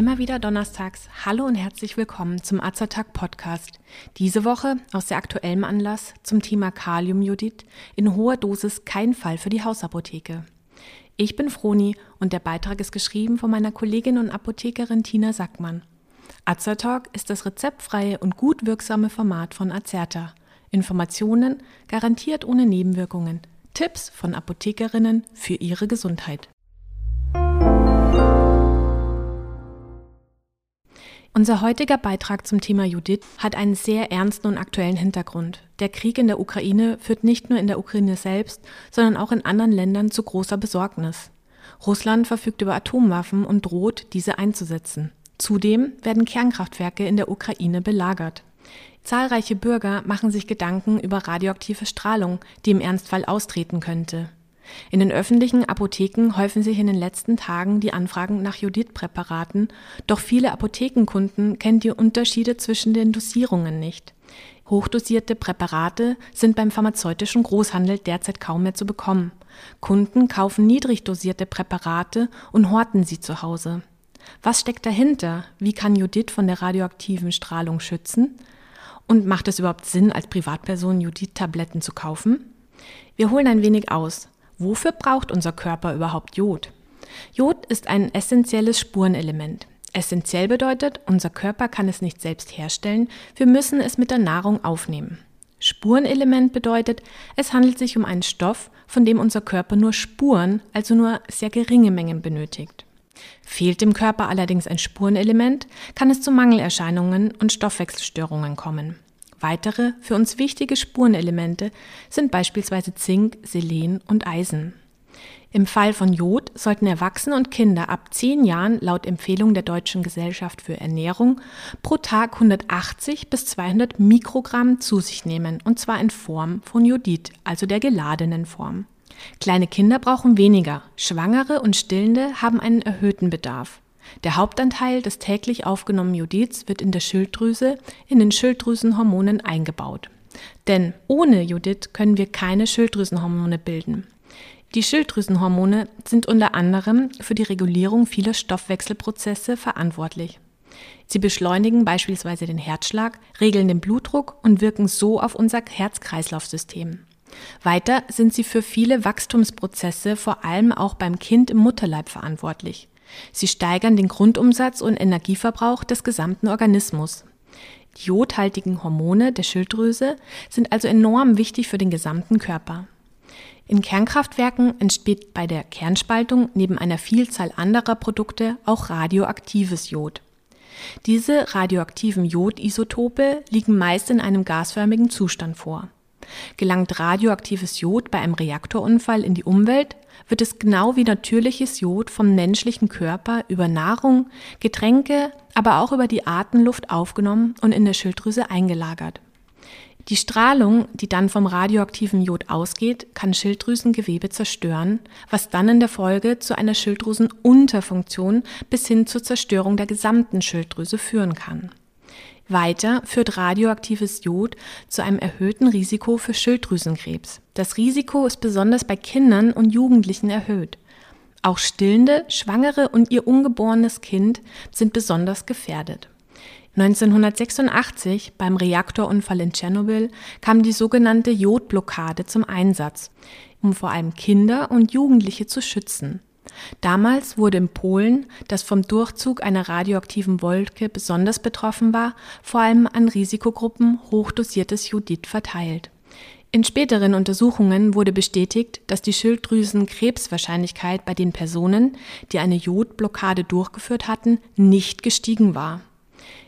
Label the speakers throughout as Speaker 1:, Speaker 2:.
Speaker 1: Immer wieder donnerstags. Hallo und herzlich willkommen zum Azertag Podcast. Diese Woche aus sehr aktuellem Anlass zum Thema Kaliumjodid in hoher Dosis kein Fall für die Hausapotheke. Ich bin Froni und der Beitrag ist geschrieben von meiner Kollegin und Apothekerin Tina Sackmann. Azertalk ist das rezeptfreie und gut wirksame Format von Azerta. Informationen garantiert ohne Nebenwirkungen. Tipps von Apothekerinnen für ihre Gesundheit. Unser heutiger Beitrag zum Thema Judith hat einen sehr ernsten und aktuellen Hintergrund. Der Krieg in der Ukraine führt nicht nur in der Ukraine selbst, sondern auch in anderen Ländern zu großer Besorgnis. Russland verfügt über Atomwaffen und droht, diese einzusetzen. Zudem werden Kernkraftwerke in der Ukraine belagert. Zahlreiche Bürger machen sich Gedanken über radioaktive Strahlung, die im Ernstfall austreten könnte. In den öffentlichen Apotheken häufen sich in den letzten Tagen die Anfragen nach Jodid-Präparaten, doch viele Apothekenkunden kennen die Unterschiede zwischen den Dosierungen nicht. Hochdosierte Präparate sind beim pharmazeutischen Großhandel derzeit kaum mehr zu bekommen. Kunden kaufen niedrig dosierte Präparate und horten sie zu Hause. Was steckt dahinter? Wie kann Jodid von der radioaktiven Strahlung schützen? Und macht es überhaupt Sinn, als Privatperson Jodid-Tabletten zu kaufen? Wir holen ein wenig aus. Wofür braucht unser Körper überhaupt Jod? Jod ist ein essentielles Spurenelement. Essentiell bedeutet, unser Körper kann es nicht selbst herstellen, wir müssen es mit der Nahrung aufnehmen. Spurenelement bedeutet, es handelt sich um einen Stoff, von dem unser Körper nur Spuren, also nur sehr geringe Mengen benötigt. Fehlt dem Körper allerdings ein Spurenelement, kann es zu Mangelerscheinungen und Stoffwechselstörungen kommen. Weitere für uns wichtige Spurenelemente sind beispielsweise Zink, Selen und Eisen. Im Fall von Jod sollten Erwachsene und Kinder ab 10 Jahren laut Empfehlung der Deutschen Gesellschaft für Ernährung pro Tag 180 bis 200 Mikrogramm zu sich nehmen, und zwar in Form von Jodid, also der geladenen Form. Kleine Kinder brauchen weniger, Schwangere und Stillende haben einen erhöhten Bedarf. Der Hauptanteil des täglich aufgenommenen Jodids wird in der Schilddrüse in den Schilddrüsenhormonen eingebaut. Denn ohne Jodid können wir keine Schilddrüsenhormone bilden. Die Schilddrüsenhormone sind unter anderem für die Regulierung vieler Stoffwechselprozesse verantwortlich. Sie beschleunigen beispielsweise den Herzschlag, regeln den Blutdruck und wirken so auf unser Herz-Kreislauf-System. Weiter sind sie für viele Wachstumsprozesse, vor allem auch beim Kind im Mutterleib verantwortlich. Sie steigern den Grundumsatz und Energieverbrauch des gesamten Organismus. Die jodhaltigen Hormone der Schilddrüse sind also enorm wichtig für den gesamten Körper. In Kernkraftwerken entsteht bei der Kernspaltung neben einer Vielzahl anderer Produkte auch radioaktives Jod. Diese radioaktiven Jodisotope liegen meist in einem gasförmigen Zustand vor. Gelangt radioaktives Jod bei einem Reaktorunfall in die Umwelt, wird es genau wie natürliches Jod vom menschlichen Körper über Nahrung, Getränke, aber auch über die Atemluft aufgenommen und in der Schilddrüse eingelagert. Die Strahlung, die dann vom radioaktiven Jod ausgeht, kann Schilddrüsengewebe zerstören, was dann in der Folge zu einer Schilddrüsenunterfunktion bis hin zur Zerstörung der gesamten Schilddrüse führen kann. Weiter führt radioaktives Jod zu einem erhöhten Risiko für Schilddrüsenkrebs. Das Risiko ist besonders bei Kindern und Jugendlichen erhöht. Auch Stillende, Schwangere und ihr ungeborenes Kind sind besonders gefährdet. 1986 beim Reaktorunfall in Tschernobyl kam die sogenannte Jodblockade zum Einsatz, um vor allem Kinder und Jugendliche zu schützen. Damals wurde in Polen, das vom Durchzug einer radioaktiven Wolke besonders betroffen war, vor allem an Risikogruppen hochdosiertes Jodid verteilt. In späteren Untersuchungen wurde bestätigt, dass die Schilddrüsenkrebswahrscheinlichkeit bei den Personen, die eine Jodblockade durchgeführt hatten, nicht gestiegen war.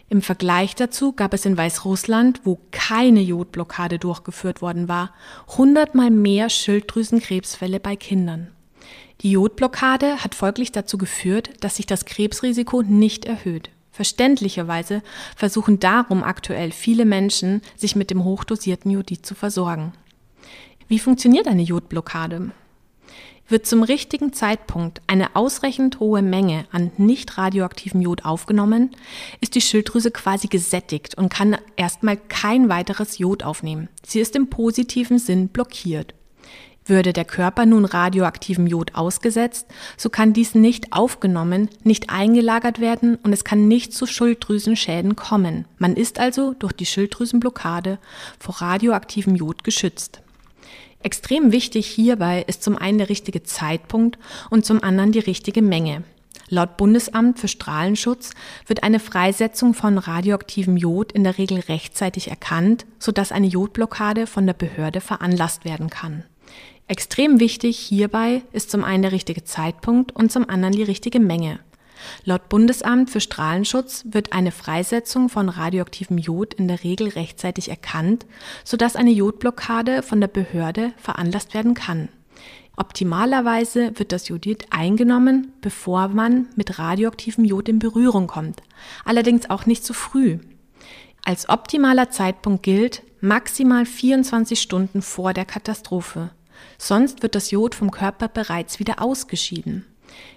Speaker 1: Im Vergleich dazu gab es in Weißrussland, wo keine Jodblockade durchgeführt worden war, hundertmal mehr Schilddrüsenkrebsfälle bei Kindern. Die Jodblockade hat folglich dazu geführt, dass sich das Krebsrisiko nicht erhöht. Verständlicherweise versuchen darum aktuell viele Menschen, sich mit dem hochdosierten Jodid zu versorgen. Wie funktioniert eine Jodblockade? Wird zum richtigen Zeitpunkt eine ausreichend hohe Menge an nicht radioaktivem Jod aufgenommen, ist die Schilddrüse quasi gesättigt und kann erstmal kein weiteres Jod aufnehmen. Sie ist im positiven Sinn blockiert. Würde der Körper nun radioaktivem Jod ausgesetzt, so kann dies nicht aufgenommen, nicht eingelagert werden und es kann nicht zu Schilddrüsenschäden kommen. Man ist also durch die Schilddrüsenblockade vor radioaktivem Jod geschützt. Extrem wichtig hierbei ist zum einen der richtige Zeitpunkt und zum anderen die richtige Menge. Laut Bundesamt für Strahlenschutz wird eine Freisetzung von radioaktivem Jod in der Regel rechtzeitig erkannt, sodass eine Jodblockade von der Behörde veranlasst werden kann. Extrem wichtig hierbei ist zum einen der richtige Zeitpunkt und zum anderen die richtige Menge. Laut Bundesamt für Strahlenschutz wird eine Freisetzung von radioaktivem Jod in der Regel rechtzeitig erkannt, sodass eine Jodblockade von der Behörde veranlasst werden kann. Optimalerweise wird das Jodid eingenommen, bevor man mit radioaktivem Jod in Berührung kommt, allerdings auch nicht zu früh. Als optimaler Zeitpunkt gilt maximal 24 Stunden vor der Katastrophe. Sonst wird das Jod vom Körper bereits wieder ausgeschieden.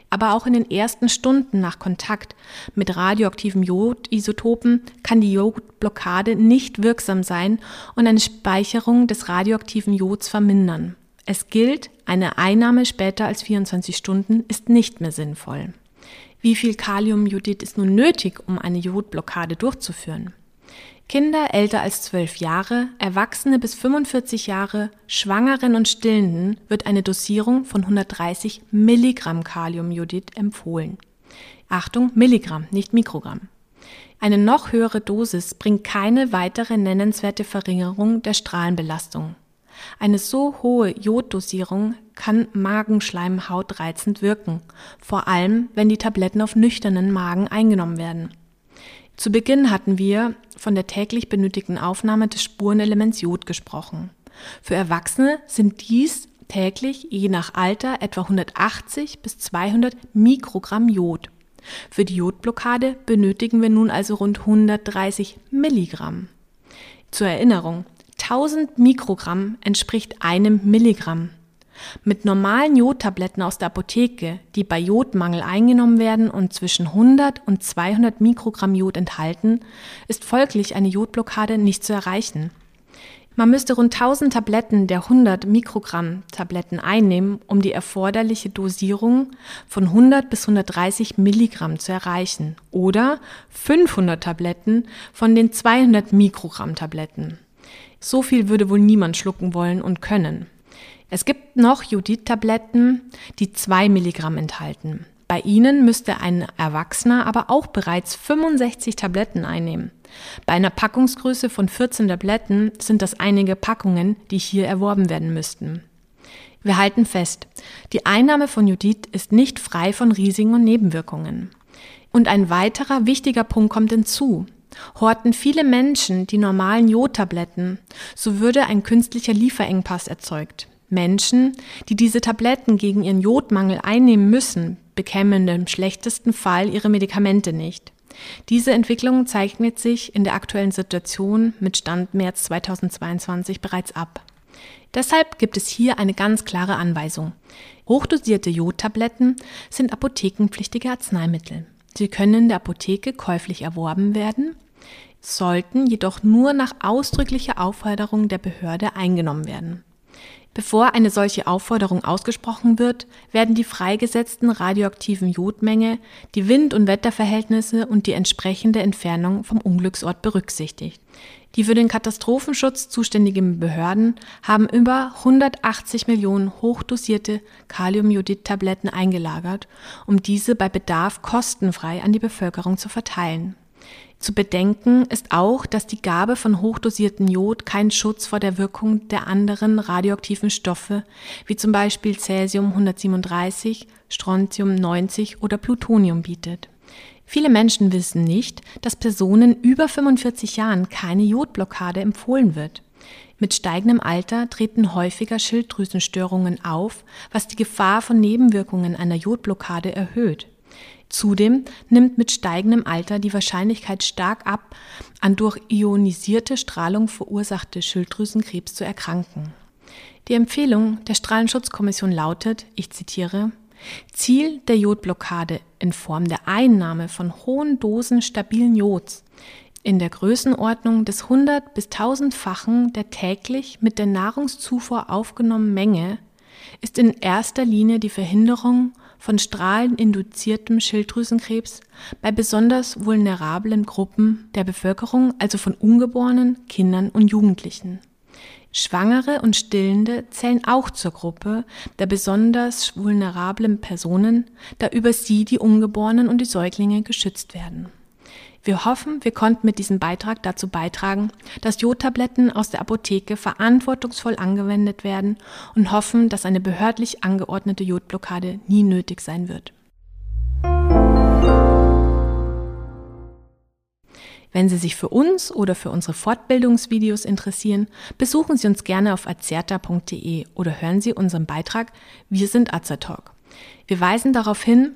Speaker 1: Aber auch in den ersten Stunden nach Kontakt mit radioaktiven Jodisotopen kann die Jodblockade nicht wirksam sein und eine Speicherung des radioaktiven Jods vermindern. Es gilt, eine Einnahme später als 24 Stunden ist nicht mehr sinnvoll. Wie viel Kaliumjodid ist nun nötig, um eine Jodblockade durchzuführen? Kinder älter als 12 Jahre, Erwachsene bis 45 Jahre, Schwangeren und Stillenden wird eine Dosierung von 130 Milligramm Kaliumjodid empfohlen. Achtung, Milligramm, nicht Mikrogramm. Eine noch höhere Dosis bringt keine weitere nennenswerte Verringerung der Strahlenbelastung. Eine so hohe Joddosierung kann Magenschleimhaut reizend wirken, vor allem wenn die Tabletten auf nüchternen Magen eingenommen werden. Zu Beginn hatten wir von der täglich benötigten Aufnahme des Spurenelements Jod gesprochen. Für Erwachsene sind dies täglich je nach Alter etwa 180 bis 200 Mikrogramm Jod. Für die Jodblockade benötigen wir nun also rund 130 Milligramm. Zur Erinnerung, 1000 Mikrogramm entspricht einem Milligramm. Mit normalen Jodtabletten aus der Apotheke, die bei Jodmangel eingenommen werden und zwischen 100 und 200 Mikrogramm Jod enthalten, ist folglich eine Jodblockade nicht zu erreichen. Man müsste rund 1000 Tabletten der 100 Mikrogramm Tabletten einnehmen, um die erforderliche Dosierung von 100 bis 130 Milligramm zu erreichen oder 500 Tabletten von den 200 Mikrogramm Tabletten. So viel würde wohl niemand schlucken wollen und können. Es gibt noch Judith-Tabletten, die zwei Milligramm enthalten. Bei ihnen müsste ein Erwachsener aber auch bereits 65 Tabletten einnehmen. Bei einer Packungsgröße von 14 Tabletten sind das einige Packungen, die hier erworben werden müssten. Wir halten fest, die Einnahme von Judith ist nicht frei von Risiken und Nebenwirkungen. Und ein weiterer wichtiger Punkt kommt hinzu. Horten viele Menschen die normalen Jodtabletten, so würde ein künstlicher Lieferengpass erzeugt. Menschen, die diese Tabletten gegen ihren Jodmangel einnehmen müssen, bekämen im schlechtesten Fall ihre Medikamente nicht. Diese Entwicklung zeichnet sich in der aktuellen Situation mit Stand März 2022 bereits ab. Deshalb gibt es hier eine ganz klare Anweisung. Hochdosierte Jodtabletten sind apothekenpflichtige Arzneimittel. Sie können in der Apotheke käuflich erworben werden, sollten jedoch nur nach ausdrücklicher Aufforderung der Behörde eingenommen werden. Bevor eine solche Aufforderung ausgesprochen wird, werden die freigesetzten radioaktiven Jodmenge, die Wind- und Wetterverhältnisse und die entsprechende Entfernung vom Unglücksort berücksichtigt. Die für den Katastrophenschutz zuständigen Behörden haben über 180 Millionen hochdosierte Kaliumjodid-Tabletten eingelagert, um diese bei Bedarf kostenfrei an die Bevölkerung zu verteilen. Zu bedenken ist auch, dass die Gabe von hochdosierten Jod keinen Schutz vor der Wirkung der anderen radioaktiven Stoffe, wie zum Beispiel Cäsium 137, Strontium 90 oder Plutonium bietet. Viele Menschen wissen nicht, dass Personen über 45 Jahren keine Jodblockade empfohlen wird. Mit steigendem Alter treten häufiger Schilddrüsenstörungen auf, was die Gefahr von Nebenwirkungen einer Jodblockade erhöht. Zudem nimmt mit steigendem Alter die Wahrscheinlichkeit stark ab, an durch ionisierte Strahlung verursachte Schilddrüsenkrebs zu erkranken. Die Empfehlung der Strahlenschutzkommission lautet, ich zitiere, Ziel der Jodblockade in Form der Einnahme von hohen Dosen stabilen Jods in der Größenordnung des 100 bis 1000-fachen der täglich mit der Nahrungszufuhr aufgenommenen Menge ist in erster Linie die Verhinderung von strahleninduziertem Schilddrüsenkrebs bei besonders vulnerablen Gruppen der Bevölkerung, also von Ungeborenen, Kindern und Jugendlichen. Schwangere und Stillende zählen auch zur Gruppe der besonders vulnerablen Personen, da über sie die Ungeborenen und die Säuglinge geschützt werden. Wir hoffen, wir konnten mit diesem Beitrag dazu beitragen, dass Jodtabletten aus der Apotheke verantwortungsvoll angewendet werden und hoffen, dass eine behördlich angeordnete Jodblockade nie nötig sein wird. Wenn Sie sich für uns oder für unsere Fortbildungsvideos interessieren, besuchen Sie uns gerne auf azerta.de oder hören Sie unseren Beitrag Wir sind Azertalk. Wir weisen darauf hin,